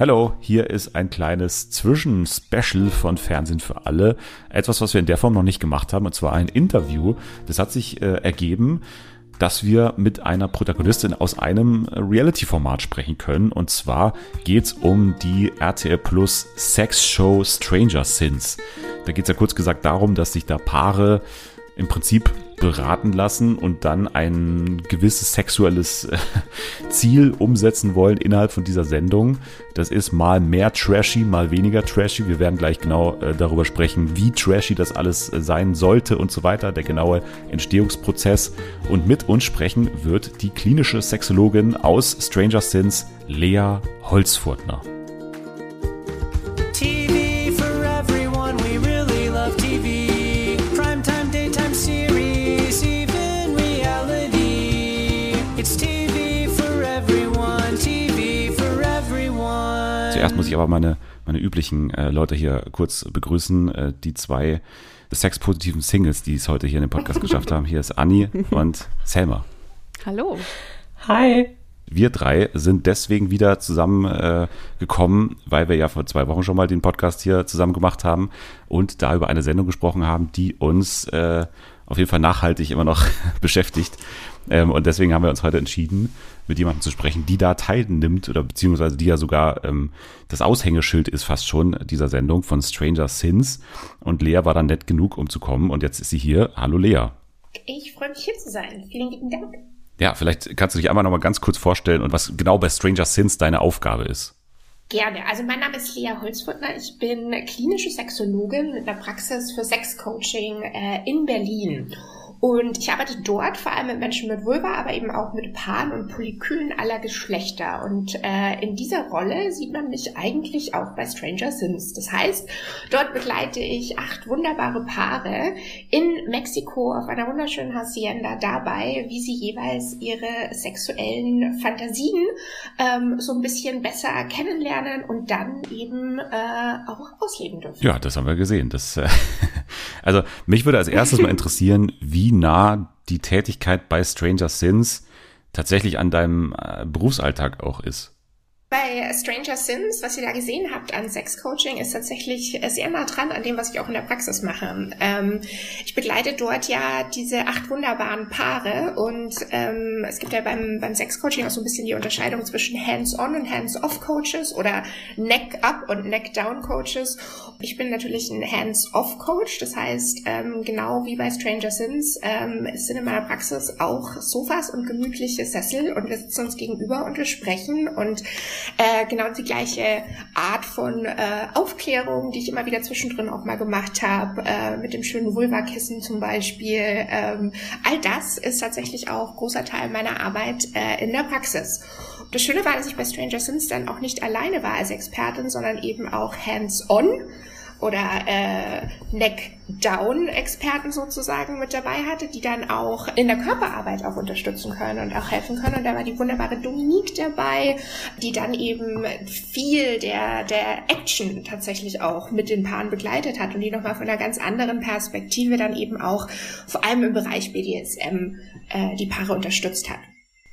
Hallo, hier ist ein kleines Zwischenspecial von Fernsehen für alle. Etwas, was wir in der Form noch nicht gemacht haben, und zwar ein Interview. Das hat sich äh, ergeben, dass wir mit einer Protagonistin aus einem Reality-Format sprechen können. Und zwar geht's um die RTL Plus Sex-Show Stranger Sins. Da geht's ja kurz gesagt darum, dass sich da Paare im Prinzip beraten lassen und dann ein gewisses sexuelles äh, Ziel umsetzen wollen innerhalb von dieser Sendung. Das ist mal mehr trashy, mal weniger trashy. Wir werden gleich genau äh, darüber sprechen, wie trashy das alles äh, sein sollte und so weiter, der genaue Entstehungsprozess. Und mit uns sprechen wird die klinische Sexologin aus Stranger Sins, Lea Holzfurtner. Zuerst muss ich aber meine, meine üblichen äh, Leute hier kurz begrüßen. Äh, die zwei sexpositiven Singles, die es heute hier in dem Podcast geschafft haben. Hier ist Anni und Selma. Hallo. Hi. Wir drei sind deswegen wieder zusammengekommen, äh, weil wir ja vor zwei Wochen schon mal den Podcast hier zusammen gemacht haben und da über eine Sendung gesprochen haben, die uns äh, auf jeden Fall nachhaltig immer noch beschäftigt. Ähm, und deswegen haben wir uns heute entschieden, mit jemandem zu sprechen, die da teilnimmt oder beziehungsweise die ja sogar ähm, das Aushängeschild ist fast schon dieser Sendung von Stranger Sins. Und Lea war dann nett genug, um zu kommen. Und jetzt ist sie hier. Hallo Lea. Ich freue mich hier zu sein. Vielen lieben Dank. Ja, vielleicht kannst du dich einmal noch mal ganz kurz vorstellen und was genau bei Stranger Sins deine Aufgabe ist. Gerne. Also mein Name ist Lea Holzfurtner. Ich bin klinische Sexologin mit einer Praxis für Sexcoaching äh, in Berlin. Und ich arbeite dort vor allem mit Menschen mit Vulva, aber eben auch mit Paaren und Polykülen aller Geschlechter. Und äh, in dieser Rolle sieht man mich eigentlich auch bei Stranger Sins. Das heißt, dort begleite ich acht wunderbare Paare in Mexiko auf einer wunderschönen Hacienda dabei, wie sie jeweils ihre sexuellen Fantasien ähm, so ein bisschen besser kennenlernen und dann eben äh, auch ausleben dürfen. Ja, das haben wir gesehen. Das, äh, also mich würde als erstes mal interessieren, wie nah die Tätigkeit bei Stranger Sins tatsächlich an deinem äh, Berufsalltag auch ist. Bei Stranger Sins, was ihr da gesehen habt an Sexcoaching, ist tatsächlich sehr nah dran an dem, was ich auch in der Praxis mache. Ähm, ich begleite dort ja diese acht wunderbaren Paare und ähm, es gibt ja beim, beim Sexcoaching auch so ein bisschen die Unterscheidung zwischen Hands-on und Hands-off-Coaches oder Neck-up und Neck-down-Coaches. Ich bin natürlich ein Hands-off-Coach, das heißt, ähm, genau wie bei Stranger Sins ähm, sind in meiner Praxis auch Sofas und gemütliche Sessel und wir sitzen uns gegenüber und wir sprechen und äh, genau die gleiche Art von äh, Aufklärung, die ich immer wieder zwischendrin auch mal gemacht habe, äh, mit dem schönen Vulva-Kissen zum Beispiel. Ähm, all das ist tatsächlich auch großer Teil meiner Arbeit äh, in der Praxis. Das Schöne war, dass ich bei Stranger Sins dann auch nicht alleine war als Expertin, sondern eben auch hands-on oder äh, Neck-Down-Experten sozusagen mit dabei hatte, die dann auch in der Körperarbeit auch unterstützen können und auch helfen können. Und da war die wunderbare Dominique dabei, die dann eben viel der, der Action tatsächlich auch mit den Paaren begleitet hat und die nochmal von einer ganz anderen Perspektive dann eben auch vor allem im Bereich BDSM äh, die Paare unterstützt hat.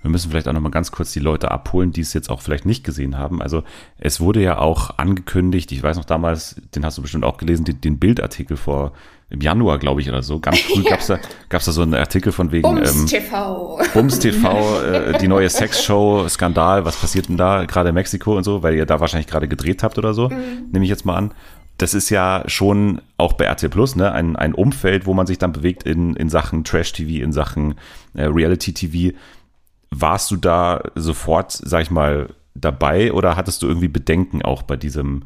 Wir müssen vielleicht auch noch mal ganz kurz die Leute abholen, die es jetzt auch vielleicht nicht gesehen haben. Also es wurde ja auch angekündigt, ich weiß noch damals, den hast du bestimmt auch gelesen, den, den Bildartikel vor im Januar, glaube ich, oder so. Ganz früh ja. gab's da, gab's da so einen Artikel von wegen Bums ähm, TV. Bums TV, äh, die neue Sexshow, Skandal, was passiert denn da, gerade in Mexiko und so, weil ihr da wahrscheinlich gerade gedreht habt oder so, mhm. nehme ich jetzt mal an. Das ist ja schon auch bei RT Plus, ne, ein, ein Umfeld, wo man sich dann bewegt in, in Sachen Trash-TV, in Sachen äh, Reality-TV warst du da sofort, sag ich mal, dabei oder hattest du irgendwie Bedenken auch bei diesem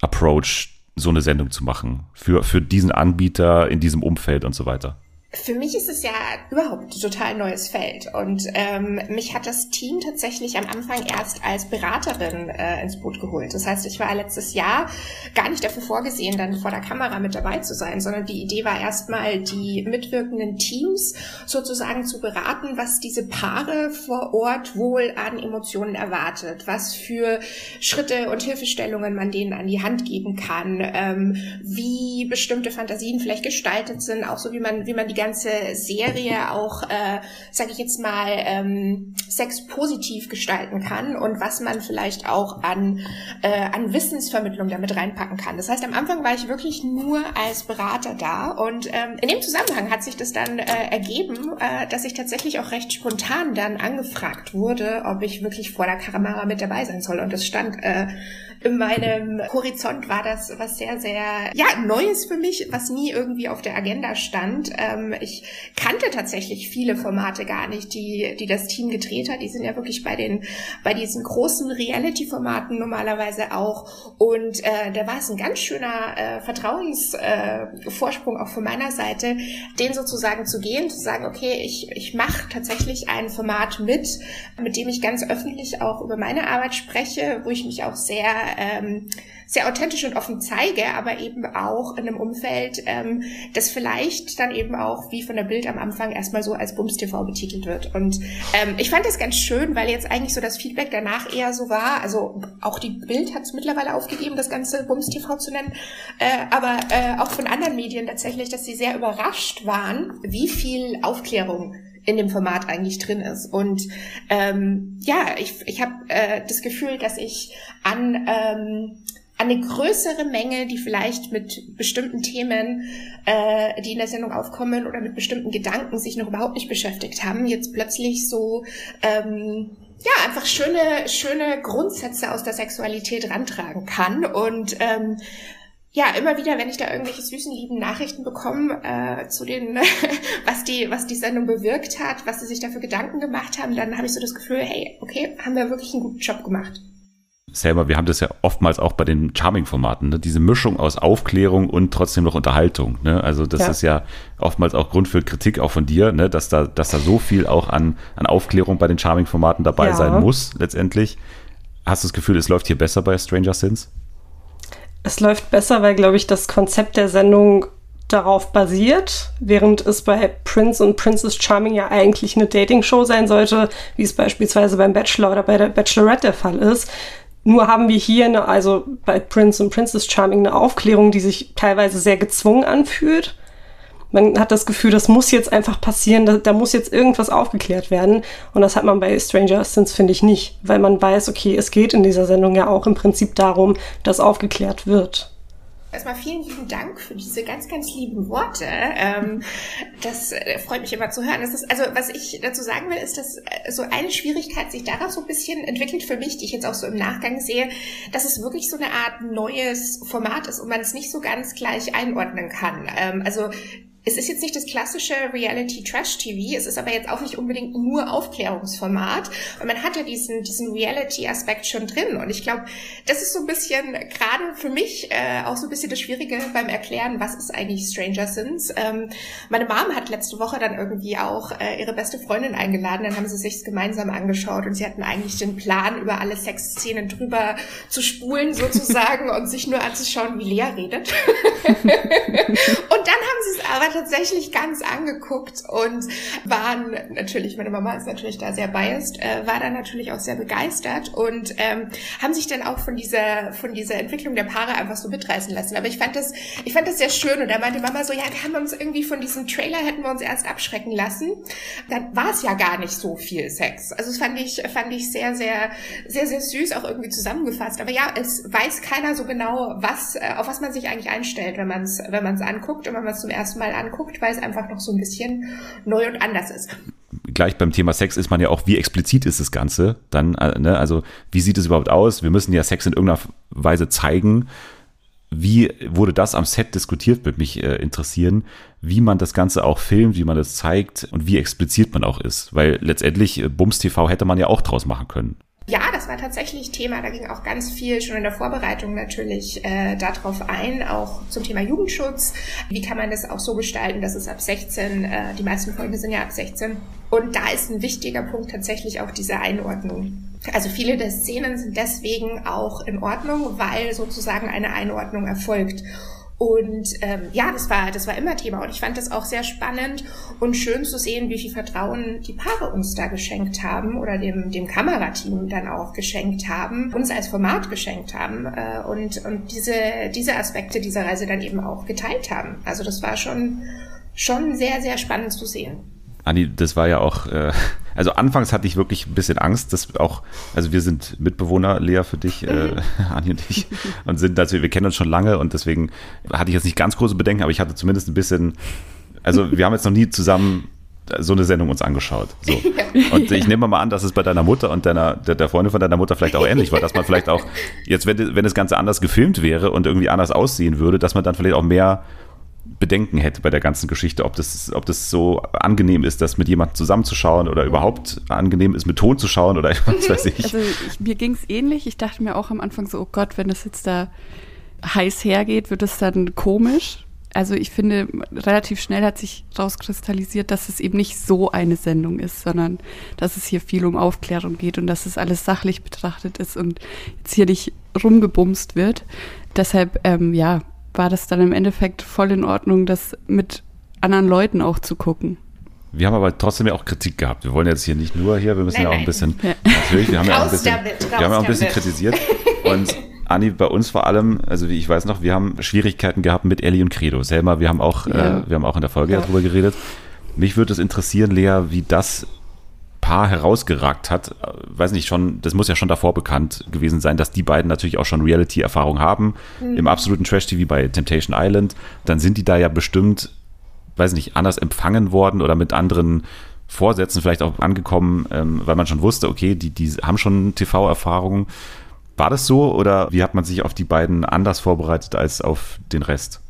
Approach, so eine Sendung zu machen? Für, für diesen Anbieter in diesem Umfeld und so weiter? Für mich ist es ja überhaupt total neues Feld und ähm, mich hat das Team tatsächlich am Anfang erst als Beraterin äh, ins Boot geholt. Das heißt, ich war letztes Jahr gar nicht dafür vorgesehen, dann vor der Kamera mit dabei zu sein, sondern die Idee war erstmal, die mitwirkenden Teams sozusagen zu beraten, was diese Paare vor Ort wohl an Emotionen erwartet, was für Schritte und Hilfestellungen man denen an die Hand geben kann, ähm, wie bestimmte Fantasien vielleicht gestaltet sind, auch so wie man wie man die ganze Serie auch, äh, sage ich jetzt mal, ähm, Sex gestalten kann und was man vielleicht auch an, äh, an Wissensvermittlung damit reinpacken kann. Das heißt, am Anfang war ich wirklich nur als Berater da und ähm, in dem Zusammenhang hat sich das dann äh, ergeben, äh, dass ich tatsächlich auch recht spontan dann angefragt wurde, ob ich wirklich vor der Kamera mit dabei sein soll und das stand äh, in meinem Horizont war das was sehr, sehr, ja, Neues für mich, was nie irgendwie auf der Agenda stand. Ähm, ich kannte tatsächlich viele Formate gar nicht, die, die das Team gedreht hat. Die sind ja wirklich bei den, bei diesen großen Reality-Formaten normalerweise auch. Und äh, da war es ein ganz schöner äh, Vertrauensvorsprung äh, auch von meiner Seite, den sozusagen zu gehen, zu sagen, okay, ich, ich mache tatsächlich ein Format mit, mit dem ich ganz öffentlich auch über meine Arbeit spreche, wo ich mich auch sehr ähm, sehr authentisch und offen zeige, aber eben auch in einem Umfeld, ähm, das vielleicht dann eben auch wie von der Bild am Anfang erstmal so als Bums TV betitelt wird. Und ähm, ich fand das ganz schön, weil jetzt eigentlich so das Feedback danach eher so war, also auch die Bild hat es mittlerweile aufgegeben, das ganze Bums TV zu nennen, äh, aber äh, auch von anderen Medien tatsächlich, dass sie sehr überrascht waren, wie viel Aufklärung in dem Format eigentlich drin ist. Und ähm, ja, ich, ich habe äh, das Gefühl, dass ich an ähm, eine größere Menge, die vielleicht mit bestimmten Themen, äh, die in der Sendung aufkommen oder mit bestimmten Gedanken sich noch überhaupt nicht beschäftigt haben, jetzt plötzlich so ähm, ja einfach schöne schöne Grundsätze aus der Sexualität rantragen kann und ähm, ja, immer wieder, wenn ich da irgendwelche süßen, lieben Nachrichten bekomme äh, zu den, was die, was die Sendung bewirkt hat, was sie sich dafür Gedanken gemacht haben, dann habe ich so das Gefühl, hey, okay, haben wir wirklich einen guten Job gemacht. Selber, wir haben das ja oftmals auch bei den Charming-Formaten, ne? diese Mischung aus Aufklärung und trotzdem noch Unterhaltung. Ne? Also das ja. ist ja oftmals auch Grund für Kritik auch von dir, ne? dass da, dass da so viel auch an, an Aufklärung bei den Charming-Formaten dabei ja. sein muss, letztendlich. Hast du das Gefühl, es läuft hier besser bei Stranger Sins? Es läuft besser, weil, glaube ich, das Konzept der Sendung darauf basiert, während es bei Prince und Princess Charming ja eigentlich eine Dating-Show sein sollte, wie es beispielsweise beim Bachelor oder bei der Bachelorette der Fall ist. Nur haben wir hier eine, also bei Prince und Princess Charming eine Aufklärung, die sich teilweise sehr gezwungen anfühlt man hat das Gefühl, das muss jetzt einfach passieren, da, da muss jetzt irgendwas aufgeklärt werden. Und das hat man bei Stranger Things, finde ich, nicht, weil man weiß, okay, es geht in dieser Sendung ja auch im Prinzip darum, dass aufgeklärt wird. Erstmal vielen lieben Dank für diese ganz, ganz lieben Worte. Ähm, das äh, freut mich immer zu hören. Das ist, also, was ich dazu sagen will, ist, dass äh, so eine Schwierigkeit sich daraus so ein bisschen entwickelt für mich, die ich jetzt auch so im Nachgang sehe, dass es wirklich so eine Art neues Format ist und man es nicht so ganz gleich einordnen kann. Ähm, also es ist jetzt nicht das klassische Reality Trash TV, es ist aber jetzt auch nicht unbedingt nur Aufklärungsformat. Und man hat ja diesen, diesen Reality-Aspekt schon drin. Und ich glaube, das ist so ein bisschen gerade für mich äh, auch so ein bisschen das Schwierige beim Erklären, was ist eigentlich Stranger Things. Ähm, meine Mom hat letzte Woche dann irgendwie auch äh, ihre beste Freundin eingeladen, dann haben sie sich gemeinsam angeschaut und sie hatten eigentlich den Plan, über alle Sexszenen drüber zu spulen sozusagen und sich nur anzuschauen, wie Lea redet. und dann haben sie es aber tatsächlich ganz angeguckt und waren natürlich, meine Mama ist natürlich da sehr biased, äh, war da natürlich auch sehr begeistert und ähm, haben sich dann auch von dieser, von dieser Entwicklung der Paare einfach so mitreißen lassen. Aber ich fand das, ich fand das sehr schön und da meinte Mama so, ja, wir haben uns irgendwie von diesem Trailer hätten wir uns erst abschrecken lassen. Dann war es ja gar nicht so viel Sex. Also das fand ich, fand ich sehr, sehr, sehr, sehr süß auch irgendwie zusammengefasst. Aber ja, es weiß keiner so genau, was, äh, auf was man sich eigentlich einstellt, wenn man es, wenn man es anguckt und wenn man es zum ersten Mal anguckt, weil es einfach noch so ein bisschen neu und anders ist gleich beim Thema Sex ist man ja auch, wie explizit ist das Ganze dann, äh, ne? also wie sieht es überhaupt aus? Wir müssen ja Sex in irgendeiner Weise zeigen. Wie wurde das am Set diskutiert, würde mich äh, interessieren, wie man das Ganze auch filmt, wie man das zeigt und wie explizit man auch ist, weil letztendlich äh, Bums TV hätte man ja auch draus machen können. Ja, das war tatsächlich Thema. Da ging auch ganz viel schon in der Vorbereitung natürlich äh, darauf ein, auch zum Thema Jugendschutz. Wie kann man das auch so gestalten, dass es ab 16, äh, die meisten Folgen sind ja ab 16. Und da ist ein wichtiger Punkt tatsächlich auch diese Einordnung. Also viele der Szenen sind deswegen auch in Ordnung, weil sozusagen eine Einordnung erfolgt. Und ähm, ja, das war, das war immer Thema. Und ich fand das auch sehr spannend und schön zu sehen, wie viel Vertrauen die Paare uns da geschenkt haben oder dem, dem Kamerateam dann auch geschenkt haben, uns als Format geschenkt haben äh, und, und diese, diese Aspekte dieser Reise dann eben auch geteilt haben. Also das war schon, schon sehr, sehr spannend zu sehen. Anni, das war ja auch, äh, also anfangs hatte ich wirklich ein bisschen Angst, dass auch, also wir sind Mitbewohner, Lea, für dich, äh, Anni und ich, und sind, also wir kennen uns schon lange und deswegen hatte ich jetzt nicht ganz große Bedenken, aber ich hatte zumindest ein bisschen, also wir haben jetzt noch nie zusammen so eine Sendung uns angeschaut. So. Und ich nehme mal an, dass es bei deiner Mutter und deiner, der, der Freundin von deiner Mutter vielleicht auch ähnlich war, dass man vielleicht auch, jetzt, wenn, wenn das Ganze anders gefilmt wäre und irgendwie anders aussehen würde, dass man dann vielleicht auch mehr Bedenken hätte bei der ganzen Geschichte, ob das, ob das so angenehm ist, das mit jemandem zusammenzuschauen oder überhaupt angenehm ist, mit Ton zu schauen oder was weiß ich. Also ich, mir ging es ähnlich. Ich dachte mir auch am Anfang so, oh Gott, wenn das jetzt da heiß hergeht, wird es dann komisch. Also ich finde, relativ schnell hat sich rauskristallisiert, dass es eben nicht so eine Sendung ist, sondern dass es hier viel um Aufklärung geht und dass es alles sachlich betrachtet ist und jetzt hier nicht rumgebumst wird. Deshalb, ähm, ja, war das dann im Endeffekt voll in Ordnung, das mit anderen Leuten auch zu gucken. Wir haben aber trotzdem ja auch Kritik gehabt. Wir wollen jetzt hier nicht nur hier, wir müssen nein, ja auch ein bisschen, ja. natürlich, wir haben ja auch ein bisschen, wir haben ja auch ein bisschen kritisiert. Und Anni, bei uns vor allem, also wie ich weiß noch, wir haben Schwierigkeiten gehabt mit Ellie und Credo. Selma, wir haben auch, ja. äh, wir haben auch in der Folge ja. darüber geredet. Mich würde es interessieren, Lea, wie das Paar herausgeragt hat, weiß nicht, schon, das muss ja schon davor bekannt gewesen sein, dass die beiden natürlich auch schon Reality-Erfahrung haben, mhm. im absoluten Trash-TV bei Temptation Island, dann sind die da ja bestimmt, weiß nicht, anders empfangen worden oder mit anderen Vorsätzen vielleicht auch angekommen, ähm, weil man schon wusste, okay, die, die haben schon TV-Erfahrung. War das so oder wie hat man sich auf die beiden anders vorbereitet als auf den Rest?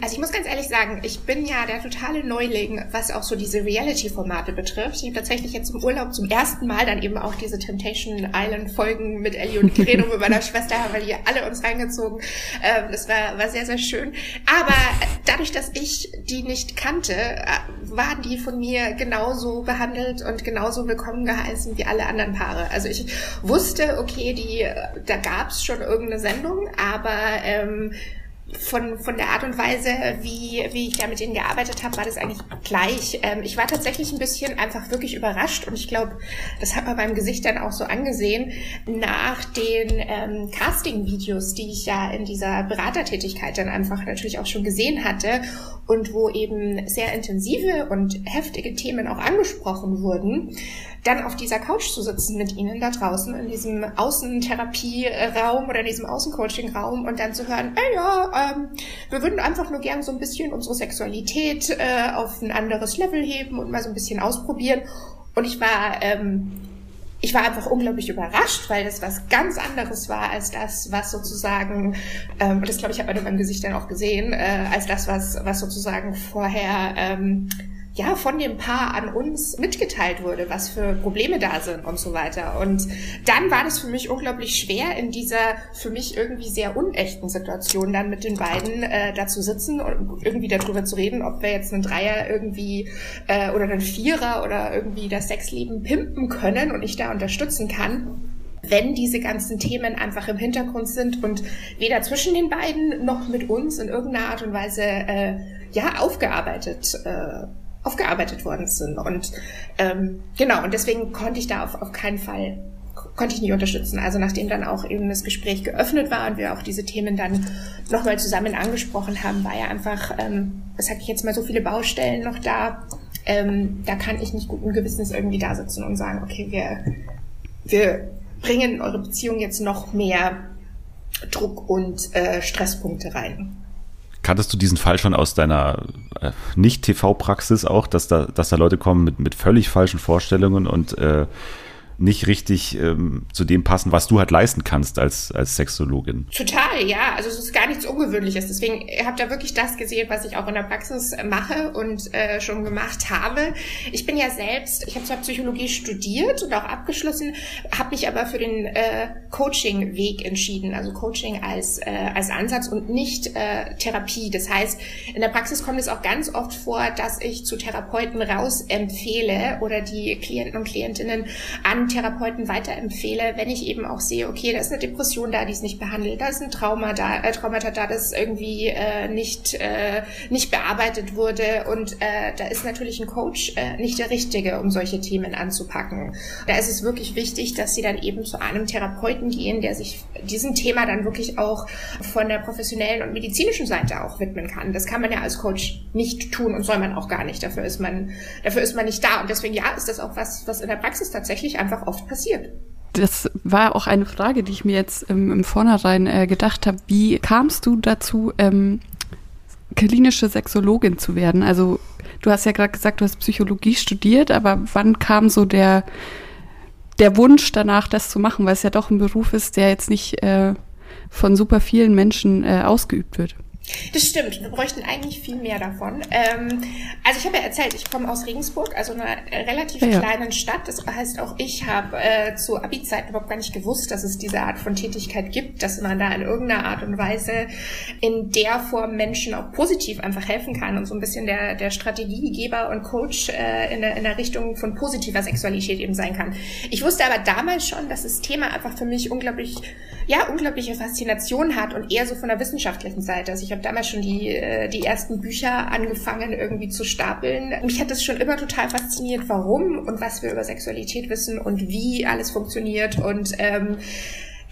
Also ich muss ganz ehrlich sagen, ich bin ja der totale Neuling, was auch so diese Reality-Formate betrifft. Ich habe tatsächlich jetzt im Urlaub zum ersten Mal dann eben auch diese Temptation Island-Folgen mit Ellie und Credo mit meiner Schwester, haben wir die alle uns reingezogen. Ähm, das war, war sehr, sehr schön. Aber dadurch, dass ich die nicht kannte, äh, waren die von mir genauso behandelt und genauso willkommen geheißen wie alle anderen Paare. Also ich wusste, okay, die, da gab es schon irgendeine Sendung, aber ähm, von, von der Art und Weise, wie, wie ich da mit denen gearbeitet habe, war das eigentlich gleich. Ähm, ich war tatsächlich ein bisschen einfach wirklich überrascht und ich glaube, das hat man beim Gesicht dann auch so angesehen, nach den ähm, Casting-Videos, die ich ja in dieser Beratertätigkeit dann einfach natürlich auch schon gesehen hatte und wo eben sehr intensive und heftige Themen auch angesprochen wurden dann auf dieser Couch zu sitzen mit ihnen da draußen in diesem Außentherapieraum oder in diesem Außencoaching-Raum und dann zu hören, ey ja, ähm, wir würden einfach nur gern so ein bisschen unsere Sexualität äh, auf ein anderes Level heben und mal so ein bisschen ausprobieren. Und ich war, ähm, ich war einfach unglaublich überrascht, weil das was ganz anderes war als das, was sozusagen, ähm, und das glaube ich, hat man in meinem Gesicht dann auch gesehen, äh, als das, was, was sozusagen vorher ähm, ja, von dem Paar an uns mitgeteilt wurde, was für Probleme da sind und so weiter. Und dann war das für mich unglaublich schwer, in dieser für mich irgendwie sehr unechten Situation dann mit den beiden äh, da zu sitzen und irgendwie darüber zu reden, ob wir jetzt einen Dreier irgendwie äh, oder einen Vierer oder irgendwie das Sexleben pimpen können und ich da unterstützen kann wenn diese ganzen Themen einfach im Hintergrund sind und weder zwischen den beiden noch mit uns in irgendeiner Art und Weise äh, ja aufgearbeitet äh, aufgearbeitet worden sind. Und ähm, genau, und deswegen konnte ich da auf, auf keinen Fall konnte ich nicht unterstützen. Also nachdem dann auch eben das Gespräch geöffnet war und wir auch diese Themen dann nochmal zusammen angesprochen haben, war ja einfach, ähm, sag ich jetzt mal, so viele Baustellen noch da. Ähm, da kann ich nicht guten Gewissens irgendwie da sitzen und sagen, okay, wir, wir bringen in eure Beziehung jetzt noch mehr Druck und äh, Stresspunkte rein. Kanntest du diesen Fall schon aus deiner äh, Nicht-TV-Praxis auch, dass da, dass da Leute kommen mit, mit völlig falschen Vorstellungen und äh, nicht richtig ähm, zu dem passen, was du halt leisten kannst als, als Sexologin. Total, ja. Also es ist gar nichts Ungewöhnliches. Deswegen habt ihr wirklich das gesehen, was ich auch in der Praxis mache und äh, schon gemacht habe. Ich bin ja selbst, ich habe zwar Psychologie studiert und auch abgeschlossen, habe mich aber für den äh, Coaching-Weg entschieden. Also Coaching als, äh, als Ansatz und nicht äh, Therapie. Das heißt, in der Praxis kommt es auch ganz oft vor, dass ich zu Therapeuten raus empfehle oder die Klienten und Klientinnen an Therapeuten weiterempfehle, wenn ich eben auch sehe, okay, da ist eine Depression da, die ist nicht behandelt, da ist ein Trauma da, äh, Traumata da, das irgendwie äh, nicht, äh, nicht bearbeitet wurde und äh, da ist natürlich ein Coach äh, nicht der Richtige, um solche Themen anzupacken. Da ist es wirklich wichtig, dass sie dann eben zu einem Therapeuten gehen, der sich diesem Thema dann wirklich auch von der professionellen und medizinischen Seite auch widmen kann. Das kann man ja als Coach nicht tun und soll man auch gar nicht. Dafür ist man, dafür ist man nicht da. Und deswegen ja, ist das auch was, was in der Praxis tatsächlich einfach oft passiert. Das war auch eine Frage, die ich mir jetzt ähm, im Vornherein äh, gedacht habe. Wie kamst du dazu, ähm, klinische Sexologin zu werden? Also du hast ja gerade gesagt, du hast Psychologie studiert, aber wann kam so der, der Wunsch danach, das zu machen, weil es ja doch ein Beruf ist, der jetzt nicht äh, von super vielen Menschen äh, ausgeübt wird? Das stimmt, wir bräuchten eigentlich viel mehr davon. Ähm, also ich habe ja erzählt, ich komme aus Regensburg, also einer relativ ja, kleinen Stadt. Das heißt, auch ich habe äh, zu Abi-Zeiten überhaupt gar nicht gewusst, dass es diese Art von Tätigkeit gibt, dass man da in irgendeiner Art und Weise in der Form Menschen auch positiv einfach helfen kann und so ein bisschen der, der Strategiegeber und Coach äh, in, der, in der Richtung von positiver Sexualität eben sein kann. Ich wusste aber damals schon, dass das Thema einfach für mich unglaublich, ja, unglaubliche Faszination hat und eher so von der wissenschaftlichen Seite. Also ich habe damals schon die, äh, die ersten Bücher angefangen irgendwie zu stapeln. Mich hat das schon immer total fasziniert, warum und was wir über Sexualität wissen und wie alles funktioniert und ähm,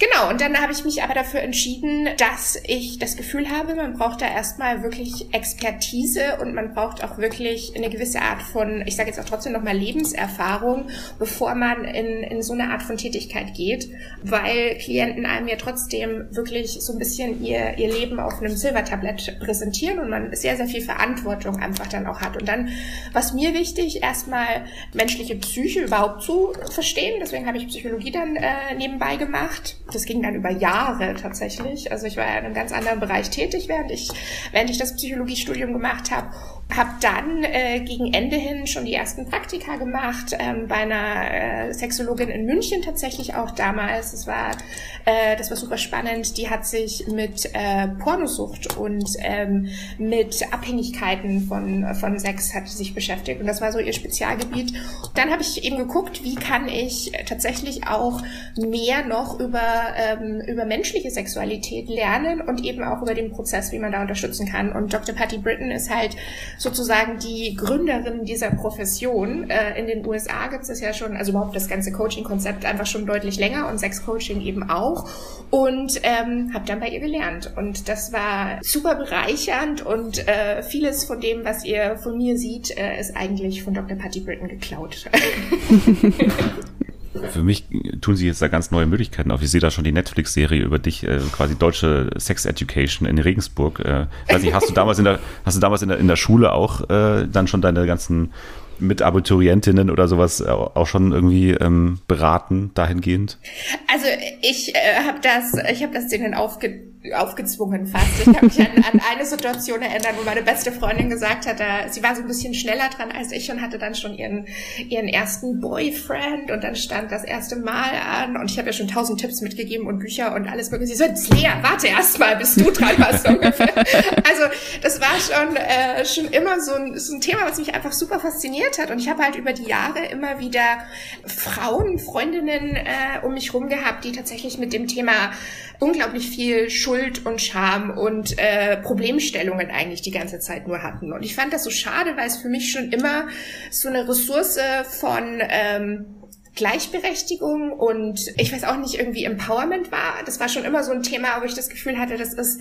Genau, und dann habe ich mich aber dafür entschieden, dass ich das Gefühl habe, man braucht da erstmal wirklich Expertise und man braucht auch wirklich eine gewisse Art von, ich sage jetzt auch trotzdem nochmal Lebenserfahrung, bevor man in, in so eine Art von Tätigkeit geht, weil Klienten einem ja trotzdem wirklich so ein bisschen ihr, ihr Leben auf einem Silbertablett präsentieren und man sehr, sehr viel Verantwortung einfach dann auch hat. Und dann, was mir wichtig, erstmal menschliche Psyche überhaupt zu verstehen, deswegen habe ich Psychologie dann äh, nebenbei gemacht das ging dann über Jahre tatsächlich. Also ich war ja in einem ganz anderen Bereich tätig, während ich, während ich das Psychologiestudium gemacht habe habe dann äh, gegen Ende hin schon die ersten Praktika gemacht ähm, bei einer äh, Sexologin in München tatsächlich auch damals. Das war äh, das war super spannend. Die hat sich mit äh, Pornosucht und ähm, mit Abhängigkeiten von von Sex hat sich beschäftigt und das war so ihr Spezialgebiet. Dann habe ich eben geguckt, wie kann ich tatsächlich auch mehr noch über ähm, über menschliche Sexualität lernen und eben auch über den Prozess, wie man da unterstützen kann. Und Dr. Patty Britton ist halt sozusagen die Gründerin dieser Profession. Äh, in den USA gibt es ja schon, also überhaupt das ganze Coaching-Konzept einfach schon deutlich länger und Sex-Coaching eben auch. Und ähm, habe dann bei ihr gelernt. Und das war super bereichernd und äh, vieles von dem, was ihr von mir sieht, äh, ist eigentlich von Dr. Patty Britton geklaut. Für mich tun sie jetzt da ganz neue Möglichkeiten auf. Ich sehe da schon die Netflix-Serie über dich, äh, quasi deutsche Sex Education in Regensburg. Äh, weiß ich, hast du damals in der, hast du damals in der, in der Schule auch äh, dann schon deine ganzen mit Abiturientinnen oder sowas auch schon irgendwie ähm, beraten dahingehend? Also ich äh, habe das, ich habe das denen aufge aufgezwungen fast. Ich kann mich an, an eine Situation erinnern, wo meine beste Freundin gesagt hat, sie war so ein bisschen schneller dran als ich und hatte dann schon ihren, ihren ersten Boyfriend und dann stand das erste Mal an und ich habe ja schon tausend Tipps mitgegeben und Bücher und alles mögliche. Sie so, Lea, warte erst mal, bis du dran warst ungefähr. Also das war schon, äh, schon immer so ein, so ein Thema, was mich einfach super fasziniert hat und ich habe halt über die Jahre immer wieder Frauen, Freundinnen äh, um mich rum gehabt, die tatsächlich mit dem Thema unglaublich viel Schuld und Scham und äh, Problemstellungen eigentlich die ganze Zeit nur hatten. Und ich fand das so schade, weil es für mich schon immer so eine Ressource von ähm, Gleichberechtigung und ich weiß auch nicht, irgendwie Empowerment war. Das war schon immer so ein Thema, wo ich das Gefühl hatte, das ist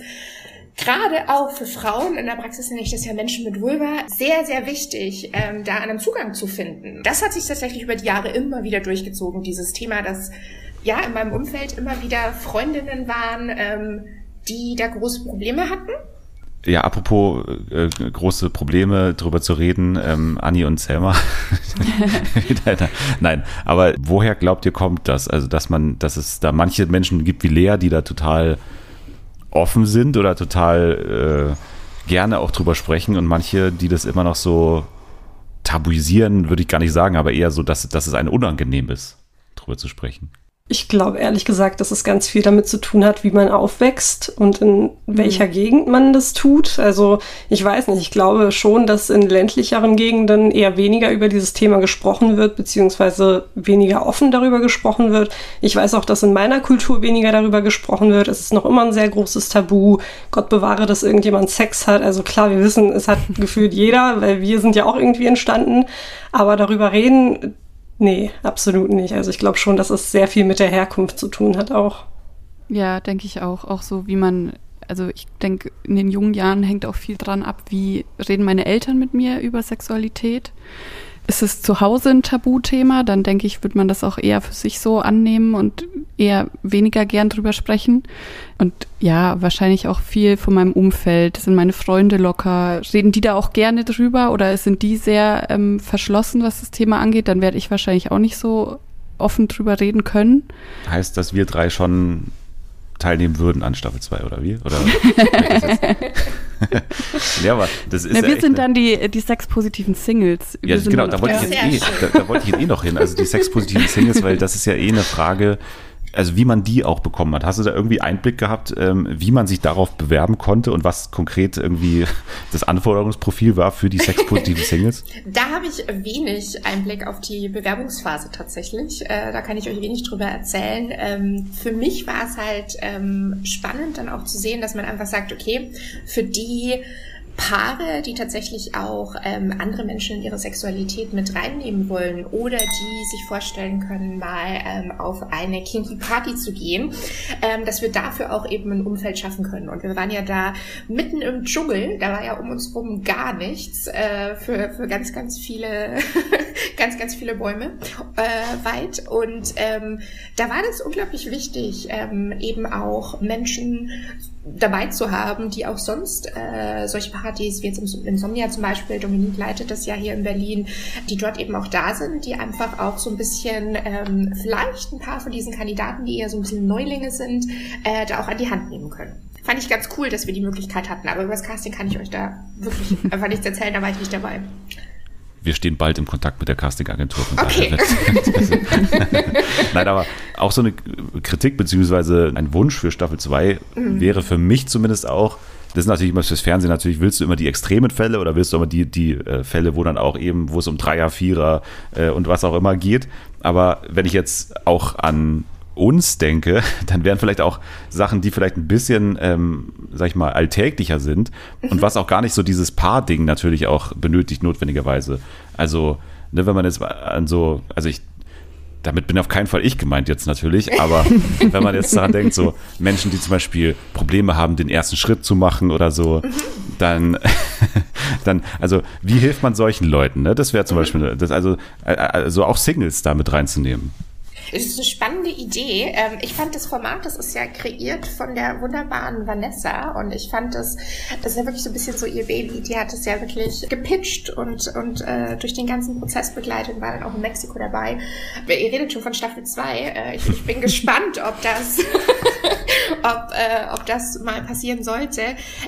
gerade auch für Frauen, in der Praxis nenne ich das ja Menschen mit Vulva, sehr, sehr wichtig, ähm, da einen Zugang zu finden. Das hat sich tatsächlich über die Jahre immer wieder durchgezogen, dieses Thema, dass ja in meinem Umfeld immer wieder Freundinnen waren, ähm, die da große Probleme hatten. Ja, apropos äh, große Probleme, drüber zu reden, ähm, Anni und Selma. Nein, aber woher glaubt ihr kommt das? Also, dass man, dass es da manche Menschen gibt wie Lea, die da total offen sind oder total äh, gerne auch drüber sprechen und manche, die das immer noch so tabuisieren, würde ich gar nicht sagen, aber eher so, dass, dass es einem unangenehm ist, drüber zu sprechen. Ich glaube ehrlich gesagt, dass es ganz viel damit zu tun hat, wie man aufwächst und in welcher mhm. Gegend man das tut. Also ich weiß nicht, ich glaube schon, dass in ländlicheren Gegenden eher weniger über dieses Thema gesprochen wird, beziehungsweise weniger offen darüber gesprochen wird. Ich weiß auch, dass in meiner Kultur weniger darüber gesprochen wird. Es ist noch immer ein sehr großes Tabu. Gott bewahre, dass irgendjemand Sex hat. Also klar, wir wissen, es hat gefühlt jeder, weil wir sind ja auch irgendwie entstanden. Aber darüber reden, Nee, absolut nicht. Also ich glaube schon, dass es sehr viel mit der Herkunft zu tun hat auch. Ja, denke ich auch. Auch so, wie man, also ich denke, in den jungen Jahren hängt auch viel dran ab, wie reden meine Eltern mit mir über Sexualität. Ist es zu Hause ein Tabuthema, dann denke ich, wird man das auch eher für sich so annehmen und eher weniger gern drüber sprechen. Und ja, wahrscheinlich auch viel von meinem Umfeld. Sind meine Freunde locker? Reden die da auch gerne drüber oder sind die sehr ähm, verschlossen, was das Thema angeht? Dann werde ich wahrscheinlich auch nicht so offen drüber reden können. Heißt, dass wir drei schon teilnehmen würden an Staffel 2 oder wie? Oder ja, aber das ist Na, wir ja sind dann die, die sexpositiven Singles. Wir ja, genau, da wollte, ich jetzt eh, da, da wollte ich jetzt eh noch hin. Also die sexpositiven Singles, weil das ist ja eh eine Frage, also wie man die auch bekommen hat. Hast du da irgendwie Einblick gehabt, ähm, wie man sich darauf bewerben konnte und was konkret irgendwie das Anforderungsprofil war für die sexpositiven Singles? Da habe ich wenig Einblick auf die Bewerbungsphase tatsächlich. Äh, da kann ich euch wenig drüber erzählen. Ähm, für mich war es halt ähm, spannend dann auch zu sehen, dass man einfach sagt, okay, für die Paare, die tatsächlich auch ähm, andere Menschen in ihre Sexualität mit reinnehmen wollen oder die sich vorstellen können, mal ähm, auf eine Kinky Party zu gehen, ähm, dass wir dafür auch eben ein Umfeld schaffen können. Und wir waren ja da mitten im Dschungel, da war ja um uns rum gar nichts äh, für, für ganz, ganz viele, ganz, ganz viele Bäume äh, weit. Und ähm, da war das unglaublich wichtig, ähm, eben auch Menschen dabei zu haben, die auch sonst äh, solche Partys, wie jetzt im Insomnia zum Beispiel, Dominique leitet das ja hier in Berlin, die dort eben auch da sind, die einfach auch so ein bisschen ähm, vielleicht ein paar von diesen Kandidaten, die eher so ein bisschen Neulinge sind, äh, da auch an die Hand nehmen können. Fand ich ganz cool, dass wir die Möglichkeit hatten, aber über das Casting kann ich euch da wirklich einfach nichts erzählen, da war ich nicht dabei wir stehen bald im Kontakt mit der Castingagentur. Okay. Nein, aber auch so eine Kritik beziehungsweise ein Wunsch für Staffel 2 mhm. wäre für mich zumindest auch, das ist natürlich immer fürs Fernsehen, natürlich willst du immer die extremen Fälle oder willst du immer die, die äh, Fälle, wo dann auch eben, wo es um Dreier, Vierer äh, und was auch immer geht. Aber wenn ich jetzt auch an uns denke, dann wären vielleicht auch Sachen, die vielleicht ein bisschen, ähm, sag ich mal, alltäglicher sind und mhm. was auch gar nicht so dieses Paar-Ding natürlich auch benötigt, notwendigerweise. Also, ne, wenn man jetzt an so, also ich, damit bin auf keinen Fall ich gemeint jetzt natürlich, aber wenn man jetzt daran denkt, so Menschen, die zum Beispiel Probleme haben, den ersten Schritt zu machen oder so, mhm. dann, dann, also wie hilft man solchen Leuten? Ne? Das wäre zum mhm. Beispiel, das also, also auch Singles da mit reinzunehmen. Es ist eine spannende Idee. Ähm, ich fand das Format, das ist ja kreiert von der wunderbaren Vanessa und ich fand das, das ist ja wirklich so ein bisschen so ihr Baby. Die hat es ja wirklich gepitcht und, und äh, durch den ganzen Prozess begleitet und war dann auch in Mexiko dabei. Ihr redet schon von Staffel 2. Äh, ich, ich bin gespannt, ob das, ob, äh, ob das mal passieren sollte.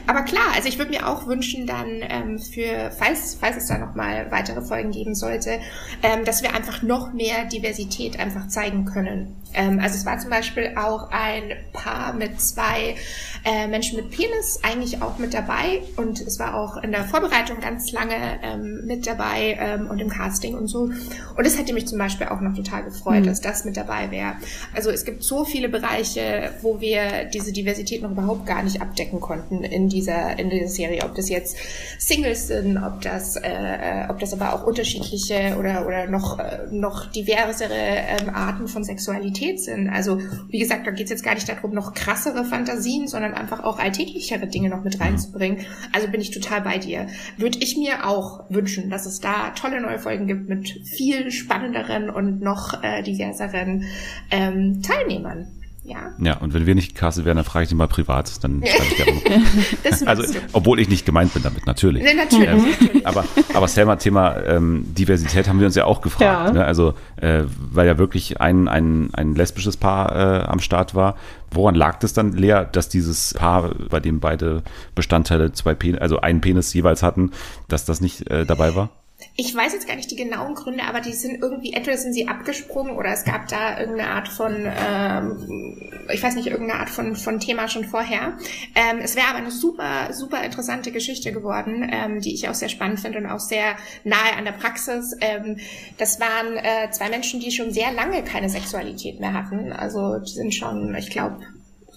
Aber klar, also ich würde mir auch wünschen dann ähm, für, falls, falls es da nochmal weitere Folgen geben sollte, ähm, dass wir einfach noch mehr Diversität einfach zeigen können. Ähm, also es war zum Beispiel auch ein Paar mit zwei äh, Menschen mit Penis eigentlich auch mit dabei und es war auch in der Vorbereitung ganz lange ähm, mit dabei ähm, und im Casting und so. Und es hätte mich zum Beispiel auch noch total gefreut, mhm. dass das mit dabei wäre. Also es gibt so viele Bereiche, wo wir diese Diversität noch überhaupt gar nicht abdecken konnten in dieser in dieser Serie. Ob das jetzt Singles sind, ob das äh, äh ob das aber auch unterschiedliche oder oder noch äh, noch diversere ähm, Arten von Sexualität sind. Also wie gesagt, da geht es jetzt gar nicht darum, noch krassere Fantasien, sondern einfach auch alltäglichere Dinge noch mit reinzubringen. Also bin ich total bei dir. Würde ich mir auch wünschen, dass es da tolle neue Folgen gibt mit viel spannenderen und noch äh, diverseren ähm, Teilnehmern. Ja. Ja, und wenn wir nicht gecastet werden, dann frage ich dich mal privat. Dann schreibe ich dir Also, obwohl ich nicht gemeint bin damit, natürlich. Nee, natürlich, ähm, natürlich. Aber, aber Selma, Thema ähm, Diversität haben wir uns ja auch gefragt. Ja. Ne? Also, äh, weil ja wirklich ein, ein, ein lesbisches Paar äh, am Start war. Woran lag das dann, Lea, dass dieses Paar, bei dem beide Bestandteile zwei Penis, also einen Penis jeweils hatten, dass das nicht äh, dabei war? Ich weiß jetzt gar nicht die genauen Gründe, aber die sind irgendwie, entweder sind sie abgesprungen oder es gab da irgendeine Art von, ähm, ich weiß nicht, irgendeine Art von, von Thema schon vorher. Ähm, es wäre aber eine super, super interessante Geschichte geworden, ähm, die ich auch sehr spannend finde und auch sehr nahe an der Praxis. Ähm, das waren äh, zwei Menschen, die schon sehr lange keine Sexualität mehr hatten. Also die sind schon, ich glaube,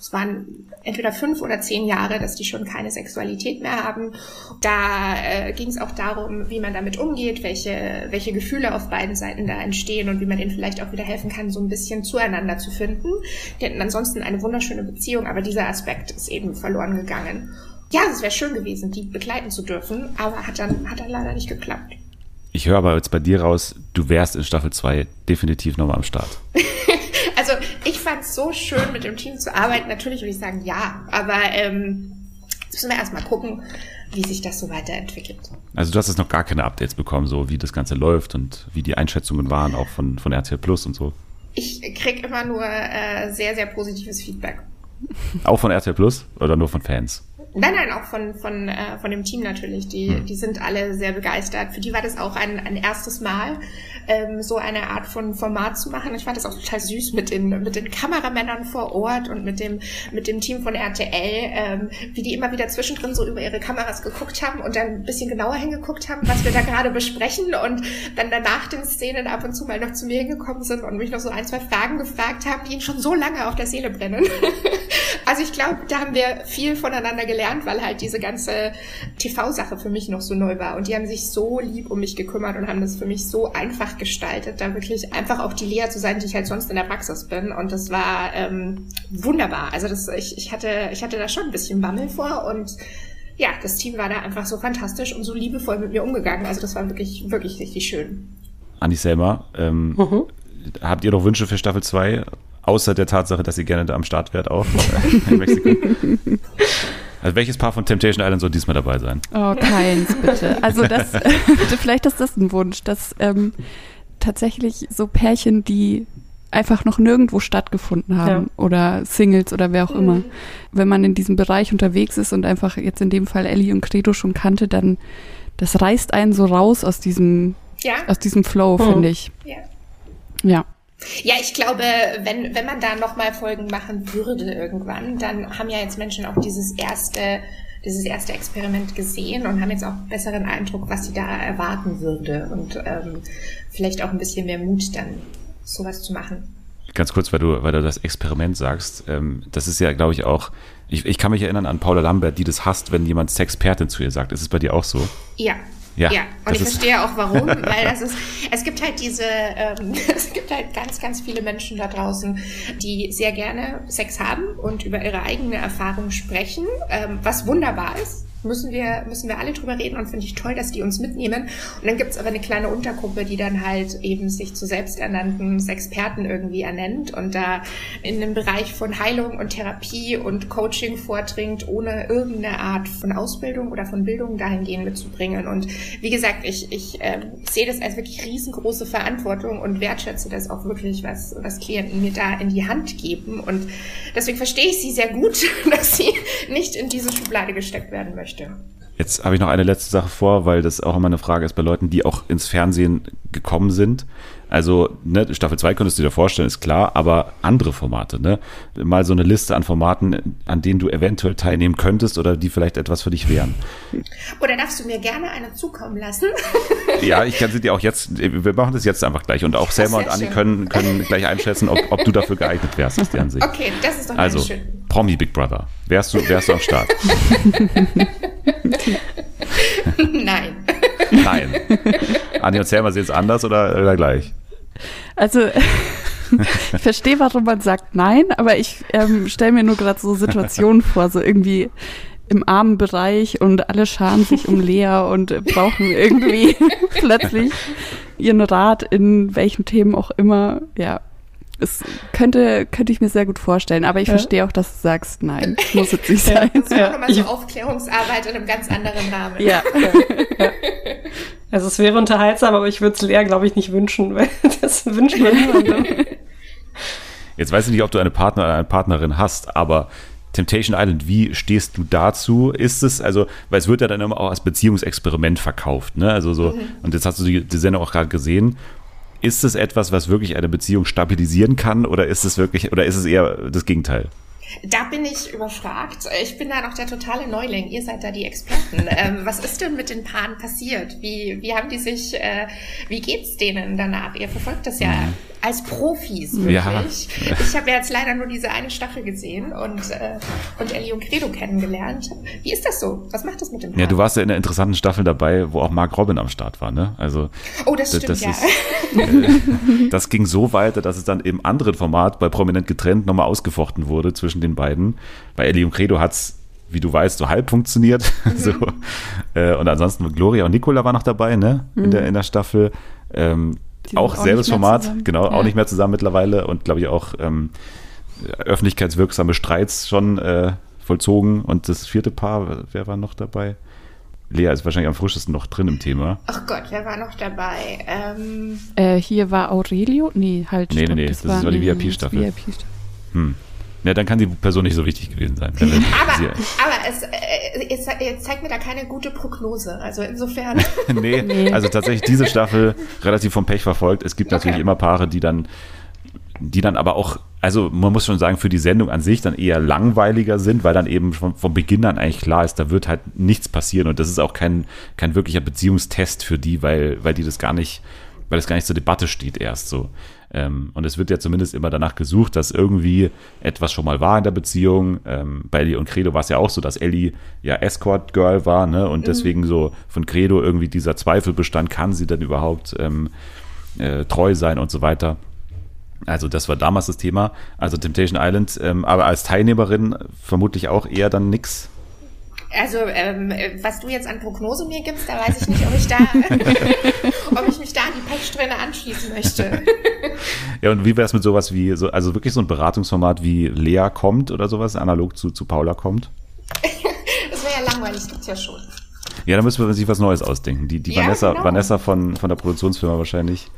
es waren entweder fünf oder zehn Jahre, dass die schon keine Sexualität mehr haben. Da äh, ging es auch darum, wie man damit umgeht, welche, welche Gefühle auf beiden Seiten da entstehen und wie man denen vielleicht auch wieder helfen kann, so ein bisschen zueinander zu finden. Die hatten ansonsten eine wunderschöne Beziehung, aber dieser Aspekt ist eben verloren gegangen. Ja, es wäre schön gewesen, die begleiten zu dürfen, aber hat dann, hat dann leider nicht geklappt. Ich höre aber jetzt bei dir raus, du wärst in Staffel 2 definitiv nochmal am Start. fand es so schön, mit dem Team zu arbeiten. Natürlich würde ich sagen, ja, aber ähm, müssen wir erstmal gucken, wie sich das so weiterentwickelt. Also du hast jetzt noch gar keine Updates bekommen, so wie das Ganze läuft und wie die Einschätzungen waren, auch von, von RTL Plus und so. Ich krieg immer nur äh, sehr, sehr positives Feedback. Auch von RTL Plus oder nur von Fans? Nein, nein, auch von, von, äh, von dem Team natürlich. Die, hm. die sind alle sehr begeistert. Für die war das auch ein, ein erstes Mal, ähm, so eine Art von Format zu machen. Ich fand das auch total süß mit den, mit den Kameramännern vor Ort und mit dem, mit dem Team von RTL, ähm, wie die immer wieder zwischendrin so über ihre Kameras geguckt haben und dann ein bisschen genauer hingeguckt haben, was wir da gerade besprechen und dann danach den Szenen ab und zu mal noch zu mir hingekommen sind und mich noch so ein, zwei Fragen gefragt haben, die ihnen schon so lange auf der Seele brennen. also ich glaube, da haben wir viel voneinander gelernt, weil halt diese ganze TV-Sache für mich noch so neu war und die haben sich so lieb um mich gekümmert und haben das für mich so einfach gestaltet, da wirklich einfach auch die Lea zu sein, die ich halt sonst in der Praxis bin. Und das war ähm, wunderbar. Also das, ich, ich, hatte, ich hatte da schon ein bisschen Bammel vor und ja, das Team war da einfach so fantastisch und so liebevoll mit mir umgegangen. Also das war wirklich, wirklich richtig schön. Andi Selma, ähm, mhm. habt ihr noch Wünsche für Staffel 2? Außer der Tatsache, dass ihr gerne da am Start wärt auch in Mexiko. Also welches Paar von Temptation Island soll diesmal dabei sein? Oh, keins, bitte. Also das, bitte, vielleicht ist das ein Wunsch, dass ähm, tatsächlich so Pärchen, die einfach noch nirgendwo stattgefunden haben ja. oder Singles oder wer auch mhm. immer. Wenn man in diesem Bereich unterwegs ist und einfach jetzt in dem Fall Ellie und Credo schon kannte, dann das reißt einen so raus aus diesem, ja. aus diesem Flow, mhm. finde ich. Ja. Ja. Ja, ich glaube, wenn, wenn man da nochmal Folgen machen würde irgendwann, dann haben ja jetzt Menschen auch dieses erste, dieses erste Experiment gesehen und haben jetzt auch besseren Eindruck, was sie da erwarten würde und ähm, vielleicht auch ein bisschen mehr Mut dann sowas zu machen. Ganz kurz, weil du, weil du das Experiment sagst, ähm, das ist ja, glaube ich, auch, ich, ich kann mich erinnern an Paula Lambert, die das hasst, wenn jemand Sexpertin zu ihr sagt. Ist es bei dir auch so? Ja, ja, ja. und ich verstehe auch warum, weil das ist, es gibt halt diese, ähm, es gibt halt ganz, ganz viele Menschen da draußen, die sehr gerne Sex haben und über ihre eigene Erfahrung sprechen, ähm, was wunderbar ist müssen wir, müssen wir alle drüber reden und finde ich toll, dass die uns mitnehmen. Und dann gibt's aber eine kleine Untergruppe, die dann halt eben sich zu selbsternannten Experten irgendwie ernennt und da in dem Bereich von Heilung und Therapie und Coaching vordringt, ohne irgendeine Art von Ausbildung oder von Bildung dahingehend mitzubringen. Und wie gesagt, ich, ich äh, sehe das als wirklich riesengroße Verantwortung und wertschätze das auch wirklich, was, was Klienten mir da in die Hand geben. Und deswegen verstehe ich sie sehr gut, dass sie nicht in diese Schublade gesteckt werden möchten möchte. Jetzt habe ich noch eine letzte Sache vor, weil das auch immer eine Frage ist bei Leuten, die auch ins Fernsehen gekommen sind. Also ne, Staffel 2 könntest du dir vorstellen, ist klar, aber andere Formate, ne? Mal so eine Liste an Formaten, an denen du eventuell teilnehmen könntest oder die vielleicht etwas für dich wären. Oder darfst du mir gerne eine zukommen lassen? ja, ich kann sie dir auch jetzt, wir machen das jetzt einfach gleich und auch Selma und Anni können, können gleich einschätzen, ob, ob du dafür geeignet wärst aus deren Sicht. Okay, das ist doch also, schön. Promi Big Brother, wärst du, wärst du am Start? Nein. Nein. Anni und Selma sehen es anders oder, oder gleich? Also, ich verstehe, warum man sagt nein, aber ich ähm, stelle mir nur gerade so Situationen vor, so irgendwie im armen Bereich und alle scharen sich um Lea und brauchen irgendwie plötzlich ihren Rat in welchen Themen auch immer. Ja, es könnte, könnte ich mir sehr gut vorstellen, aber ich ja. verstehe auch, dass du sagst, nein, muss jetzt nicht sein. Das ist ja. nochmal so Aufklärungsarbeit in einem ganz anderen Rahmen. Ja. ja. Also es wäre unterhaltsam, aber ich würde es Lea, glaube ich, nicht wünschen, weil das wünscht man niemandem. Jetzt weiß ich nicht, ob du eine Partner oder eine Partnerin hast, aber Temptation Island, wie stehst du dazu? Ist es, also, weil es wird ja dann immer auch als Beziehungsexperiment verkauft, ne? Also so, mhm. und jetzt hast du die, die Sendung auch gerade gesehen. Ist es etwas, was wirklich eine Beziehung stabilisieren kann oder ist es wirklich, oder ist es eher das Gegenteil? Da bin ich überfragt. Ich bin da noch der totale Neuling. Ihr seid da die Experten. ähm, was ist denn mit den Paaren passiert? Wie, wie haben die sich, äh, wie geht's denen danach? Ihr verfolgt das ja mhm als Profis, wirklich. Ja. Ich habe ja jetzt leider nur diese eine Staffel gesehen und, äh, und Ellie und Credo kennengelernt. Wie ist das so? Was macht das mit dem Paar? Ja, du warst ja in einer interessanten Staffel dabei, wo auch Mark Robin am Start war, ne? Also, oh, das stimmt, das ja. Ist, äh, das ging so weiter, dass es dann im anderen Format bei Prominent getrennt nochmal ausgefochten wurde zwischen den beiden. Bei Ellie und Credo hat's wie du weißt, so halb funktioniert. Mhm. so. Äh, und ansonsten Gloria und Nicola war noch dabei, ne? In, mhm. der, in der Staffel. Ähm, auch selbes Format, zusammen. genau, ja. auch nicht mehr zusammen mittlerweile und glaube ich auch ähm, öffentlichkeitswirksame Streits schon äh, vollzogen. Und das vierte Paar, wer war noch dabei? Lea ist wahrscheinlich am frischesten noch drin im Thema. Ach Gott, wer war noch dabei? Ähm äh, hier war Aurelio? Nee, halt. Nee, nee, nee, das, das war, die VIP-Staffel. VIP hm. Ja, dann kann die Person nicht so wichtig gewesen sein. aber aber es, äh, es, es, zeigt mir da keine gute Prognose. Also insofern. nee, nee, also tatsächlich diese Staffel relativ vom Pech verfolgt. Es gibt natürlich okay. immer Paare, die dann, die dann aber auch, also man muss schon sagen, für die Sendung an sich dann eher langweiliger sind, weil dann eben von, vom Beginn an eigentlich klar ist, da wird halt nichts passieren. Und das ist auch kein, kein wirklicher Beziehungstest für die, weil, weil die das gar nicht, weil das gar nicht zur Debatte steht erst so. Ähm, und es wird ja zumindest immer danach gesucht, dass irgendwie etwas schon mal war in der Beziehung. Ähm, bei Ellie und Credo war es ja auch so, dass Ellie ja Escort Girl war, ne? Und mhm. deswegen so von Credo irgendwie dieser Zweifel bestand, kann sie denn überhaupt ähm, äh, treu sein und so weiter. Also das war damals das Thema. Also Temptation Island, ähm, aber als Teilnehmerin vermutlich auch eher dann nix also ähm, was du jetzt an Prognose mir gibst, da weiß ich nicht, ob ich da, ob ich mich da an die Pechsträhne anschließen möchte. ja, und wie wäre es mit sowas wie, so, also wirklich so ein Beratungsformat wie Lea kommt oder sowas, analog zu, zu Paula kommt? das wäre ja langweilig, das gibt's ja schon. Ja, da müssen wir sich was Neues ausdenken. Die, die ja, Vanessa, genau. Vanessa von, von der Produktionsfirma wahrscheinlich.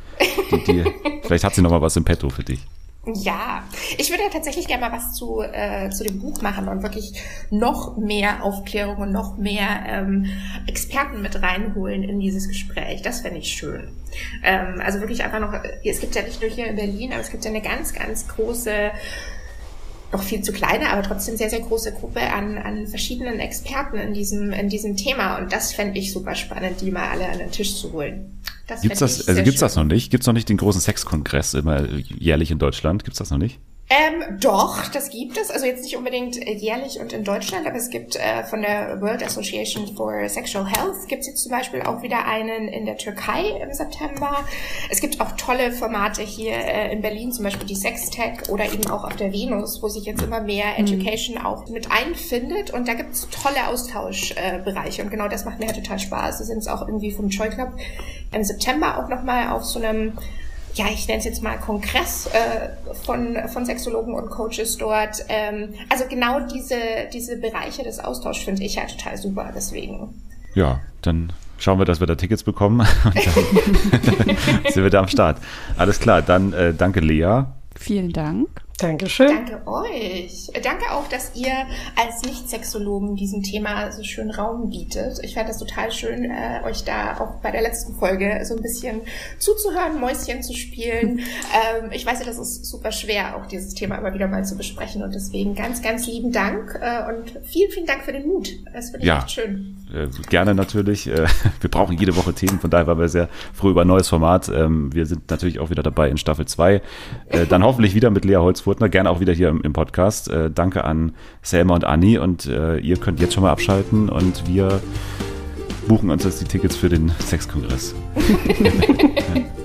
Die, die, vielleicht hat sie noch mal was im Petto für dich. Ja, ich würde ja tatsächlich gerne mal was zu, äh, zu dem Buch machen und wirklich noch mehr Aufklärung und noch mehr ähm, Experten mit reinholen in dieses Gespräch. Das fände ich schön. Ähm, also wirklich einfach noch, es gibt ja nicht nur hier in Berlin, aber es gibt ja eine ganz, ganz große noch viel zu kleine, aber trotzdem sehr, sehr große Gruppe an, an verschiedenen Experten in diesem, in diesem Thema. Und das fände ich super spannend, die mal alle an den Tisch zu holen. Das gibt's das, also gibt's schön. das noch nicht? Gibt's noch nicht den großen Sexkongress immer jährlich in Deutschland? Gibt's das noch nicht? Ähm, doch, das gibt es. Also jetzt nicht unbedingt äh, jährlich und in Deutschland, aber es gibt äh, von der World Association for Sexual Health gibt es jetzt zum Beispiel auch wieder einen in der Türkei im September. Es gibt auch tolle Formate hier äh, in Berlin, zum Beispiel die Sextech oder eben auch auf der Venus, wo sich jetzt immer mehr mhm. Education auch mit einfindet. Und da gibt es tolle Austauschbereiche. Äh, und genau das macht mir halt total Spaß. Wir sind jetzt auch irgendwie vom Joy Club im September auch nochmal auf so einem ja, ich nenne es jetzt mal Kongress äh, von, von Sexologen und Coaches dort. Ähm, also genau diese, diese Bereiche des Austauschs finde ich ja total super, deswegen. Ja, dann schauen wir, dass wir da Tickets bekommen und dann sind wir da am Start. Alles klar, dann äh, danke Lea. Vielen Dank. Dankeschön. Danke euch. Danke auch, dass ihr als Nicht-Sexologen diesem Thema so schön Raum bietet. Ich fand das total schön, äh, euch da auch bei der letzten Folge so ein bisschen zuzuhören, Mäuschen zu spielen. ähm, ich weiß ja, das ist super schwer, auch dieses Thema immer wieder mal zu besprechen und deswegen ganz, ganz lieben Dank äh, und vielen, vielen Dank für den Mut. Das finde ich ja, echt schön. Äh, gerne natürlich. Äh, wir brauchen jede Woche Themen, von daher waren wir sehr froh über ein neues Format. Ähm, wir sind natürlich auch wieder dabei in Staffel 2. Äh, dann hoffentlich wieder mit Lea Holz Furtner, gerne auch wieder hier im, im Podcast. Äh, danke an Selma und Anni und äh, ihr könnt jetzt schon mal abschalten und wir buchen uns jetzt die Tickets für den Sexkongress.